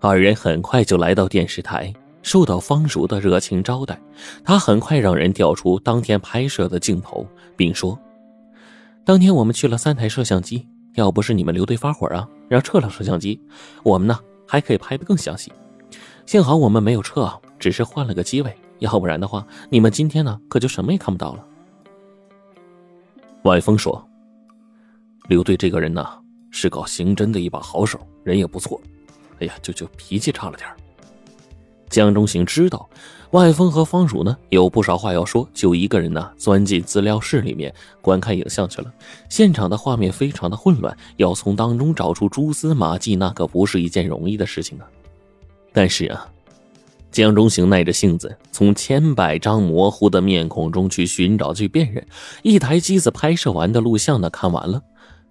二人很快就来到电视台，受到方如的热情招待。他很快让人调出当天拍摄的镜头，并说：“当天我们去了三台摄像机，要不是你们刘队发火啊，让撤了摄像机，我们呢还可以拍得更详细。幸好我们没有撤，只是换了个机位，要不然的话，你们今天呢可就什么也看不到了。”外峰说：“刘队这个人呢，是搞刑侦的一把好手，人也不错。哎呀，就就脾气差了点江中行知道外峰和方汝呢有不少话要说，就一个人呢钻进资料室里面观看影像去了。现场的画面非常的混乱，要从当中找出蛛丝马迹，那可不是一件容易的事情啊。但是啊。江中行耐着性子，从千百张模糊的面孔中去寻找、去辨认。一台机子拍摄完的录像呢，看完了；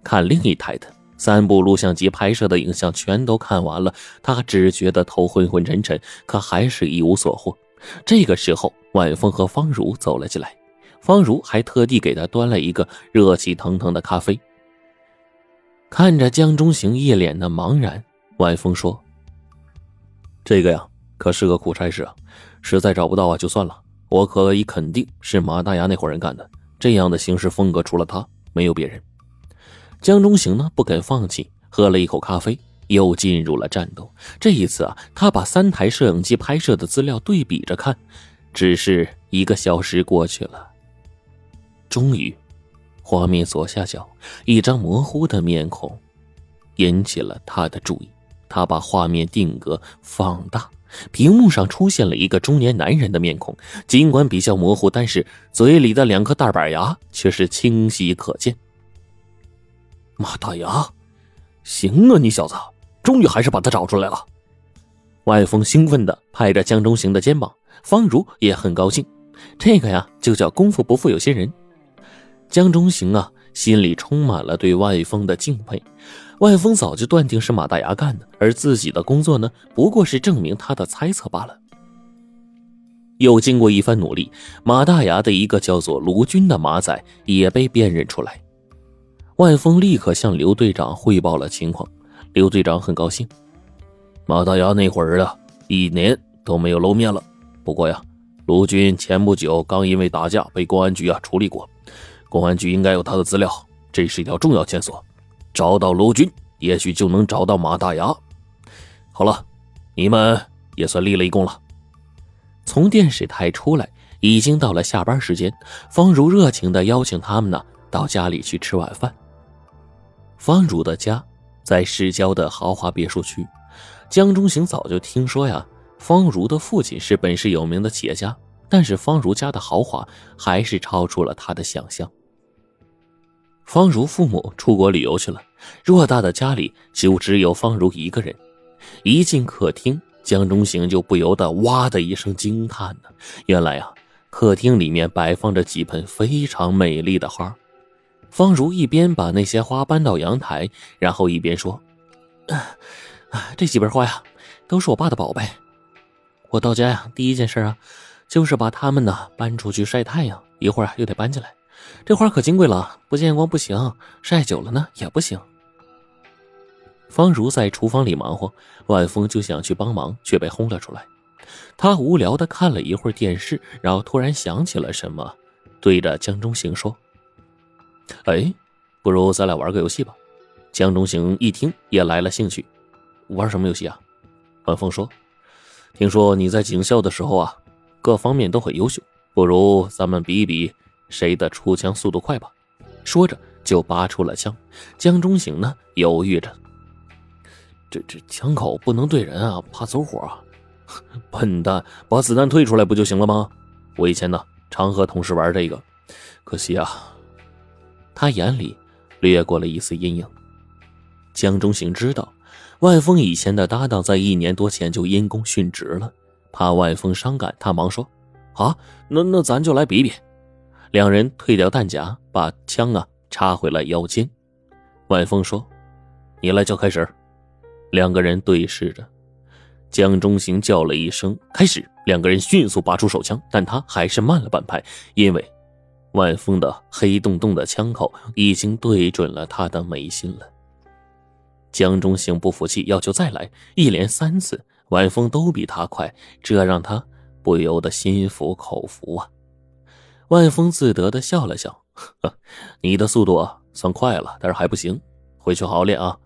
看另一台的三部录像机拍摄的影像全都看完了。他只觉得头昏昏沉沉，可还是一无所获。这个时候，万峰和方如走了进来，方如还特地给他端了一个热气腾腾的咖啡。看着江中行一脸的茫然，万峰说：“这个呀。”可是个苦差事啊，实在找不到啊，就算了。我可以肯定是马大牙那伙人干的。这样的行事风格，除了他，没有别人。江中行呢，不肯放弃，喝了一口咖啡，又进入了战斗。这一次啊，他把三台摄影机拍摄的资料对比着看。只是一个小时过去了，终于，画面左下角一张模糊的面孔引起了他的注意。他把画面定格放大。屏幕上出现了一个中年男人的面孔，尽管比较模糊，但是嘴里的两颗大板牙却是清晰可见。马大牙，行啊，你小子，终于还是把他找出来了。外峰兴奋地拍着江中行的肩膀，方如也很高兴。这个呀，就叫功夫不负有心人。江中行啊，心里充满了对外峰的敬佩。万峰早就断定是马大牙干的，而自己的工作呢，不过是证明他的猜测罢了。又经过一番努力，马大牙的一个叫做卢军的马仔也被辨认出来。万峰立刻向刘队长汇报了情况，刘队长很高兴。马大牙那会儿啊，一年都没有露面了。不过呀，卢军前不久刚因为打架被公安局啊处理过，公安局应该有他的资料，这是一条重要线索。找到卢军，也许就能找到马大牙。好了，你们也算立了一功了。从电视台出来，已经到了下班时间。方如热情的邀请他们呢，到家里去吃晚饭。方如的家在市郊的豪华别墅区。江中行早就听说呀，方如的父亲是本市有名的企业家，但是方如家的豪华还是超出了他的想象。方如父母出国旅游去了，偌大的家里就只有方如一个人。一进客厅，江中行就不由得哇的一声惊叹呢。原来啊，客厅里面摆放着几盆非常美丽的花。方如一边把那些花搬到阳台，然后一边说：“这几盆花呀，都是我爸的宝贝。我到家呀，第一件事啊，就是把它们呢搬出去晒太阳，一会儿又得搬进来。”这花可金贵了，不见光不行，晒久了呢也不行。方如在厨房里忙活，万峰就想去帮忙，却被轰了出来。他无聊的看了一会儿电视，然后突然想起了什么，对着江中行说：“哎，不如咱俩玩个游戏吧。”江中行一听也来了兴趣，玩什么游戏啊？万峰说：“听说你在警校的时候啊，各方面都很优秀，不如咱们比一比。”谁的出枪速度快吧？说着就拔出了枪。江中行呢，犹豫着。这这枪口不能对人啊，怕走火啊。笨蛋，把子弹退出来不就行了吗？我以前呢，常和同事玩这个，可惜啊。他眼里掠过了一丝阴影。江中行知道，万峰以前的搭档在一年多前就因公殉职了，怕万峰伤感，他忙说：“好，那那咱就来比比。”两人退掉弹夹，把枪啊插回了腰间。万峰说：“你来叫开始。”两个人对视着，江中行叫了一声“开始”，两个人迅速拔出手枪，但他还是慢了半拍，因为万峰的黑洞洞的枪口已经对准了他的眉心了。江中行不服气，要求再来，一连三次，晚风都比他快，这让他不由得心服口服啊。万峰自得的笑了笑：“呵你的速度啊算快了，但是还不行，回去好好练啊。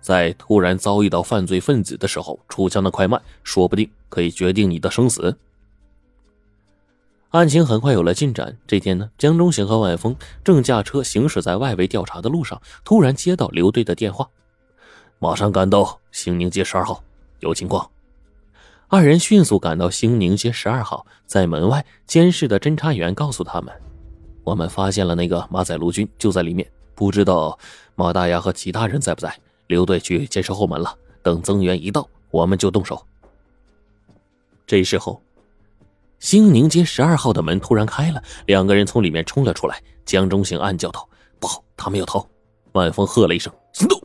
在突然遭遇到犯罪分子的时候，出枪的快慢，说不定可以决定你的生死。”案情很快有了进展。这天呢，江中行和万峰正驾车行驶在外围调查的路上，突然接到刘队的电话。马上赶到兴宁街十二号，有情况。二人迅速赶到兴宁街十二号，在门外监视的侦查员告诉他们：“我们发现了那个马仔卢军，就在里面。不知道马大牙和其他人在不在？刘队去监视后门了。等增援一到，我们就动手。”这时候，兴宁街十二号的门突然开了，两个人从里面冲了出来。江中行暗叫道：“不好，他们要逃！”万峰喝了一声：“行动！”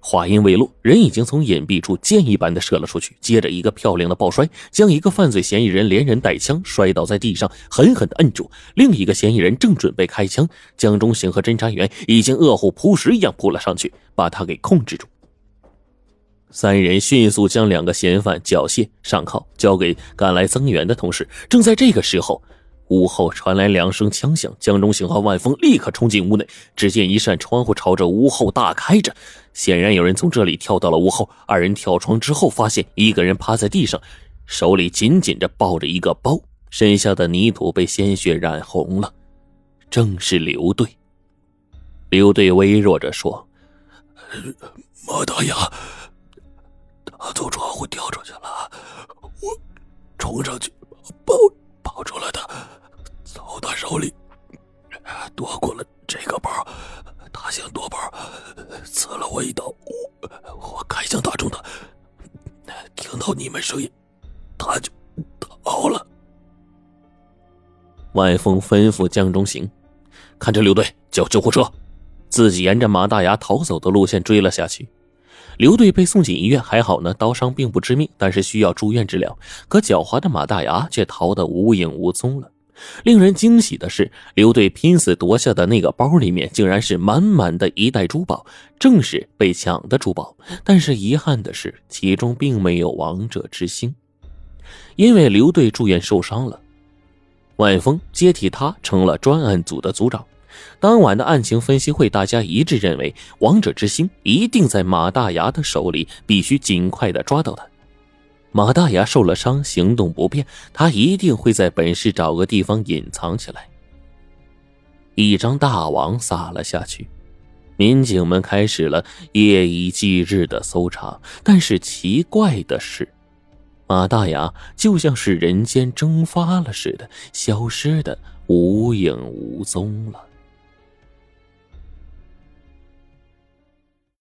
话音未落，人已经从隐蔽处箭一般的射了出去，接着一个漂亮的抱摔，将一个犯罪嫌疑人连人带枪摔倒在地上，狠狠的摁住。另一个嫌疑人正准备开枪，江中行和侦查员已经饿虎扑食一样扑了上去，把他给控制住。三人迅速将两个嫌犯缴械上铐，交给赶来增援的同事。正在这个时候。屋后传来两声枪响，江中行和万峰立刻冲进屋内。只见一扇窗户朝着屋后大开着，显然有人从这里跳到了屋后。二人跳窗之后，发现一个人趴在地上，手里紧紧着抱着一个包，身下的泥土被鲜血染红了，正是刘队。刘队微弱着说：“马大牙，从窗户跳出去了，我冲上去抱抱住了他。”从他手里夺过了这个包，他想夺包，刺了我一刀，我我开枪打中他，听到你们声音，他就逃了。万峰吩咐江中行，看着刘队叫救护车，自己沿着马大牙逃走的路线追了下去。刘队被送进医院，还好呢，刀伤并不致命，但是需要住院治疗。可狡猾的马大牙却逃得无影无踪了。令人惊喜的是，刘队拼死夺下的那个包里面竟然是满满的一袋珠宝，正是被抢的珠宝。但是遗憾的是，其中并没有王者之星，因为刘队住院受伤了，万峰接替他成了专案组的组长。当晚的案情分析会，大家一致认为王者之心一定在马大牙的手里，必须尽快的抓到他。马大牙受了伤，行动不便，他一定会在本市找个地方隐藏起来。一张大网撒了下去，民警们开始了夜以继日的搜查。但是奇怪的是，马大牙就像是人间蒸发了似的，消失的无影无踪了。